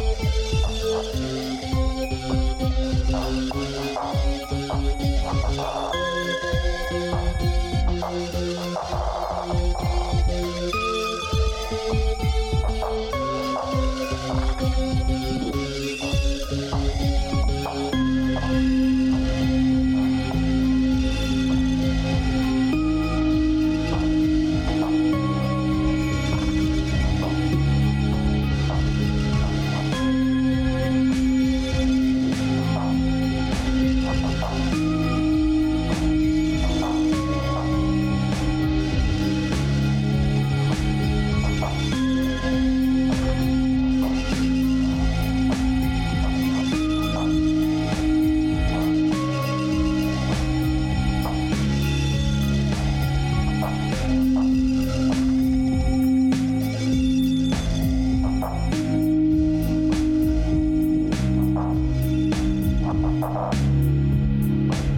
Ciao. Bye.